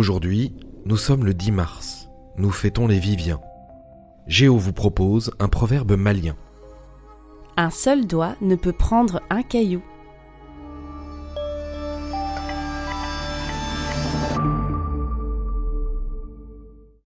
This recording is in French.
Aujourd'hui, nous sommes le 10 mars. Nous fêtons les Viviens. Géo vous propose un proverbe malien. Un seul doigt ne peut prendre un caillou.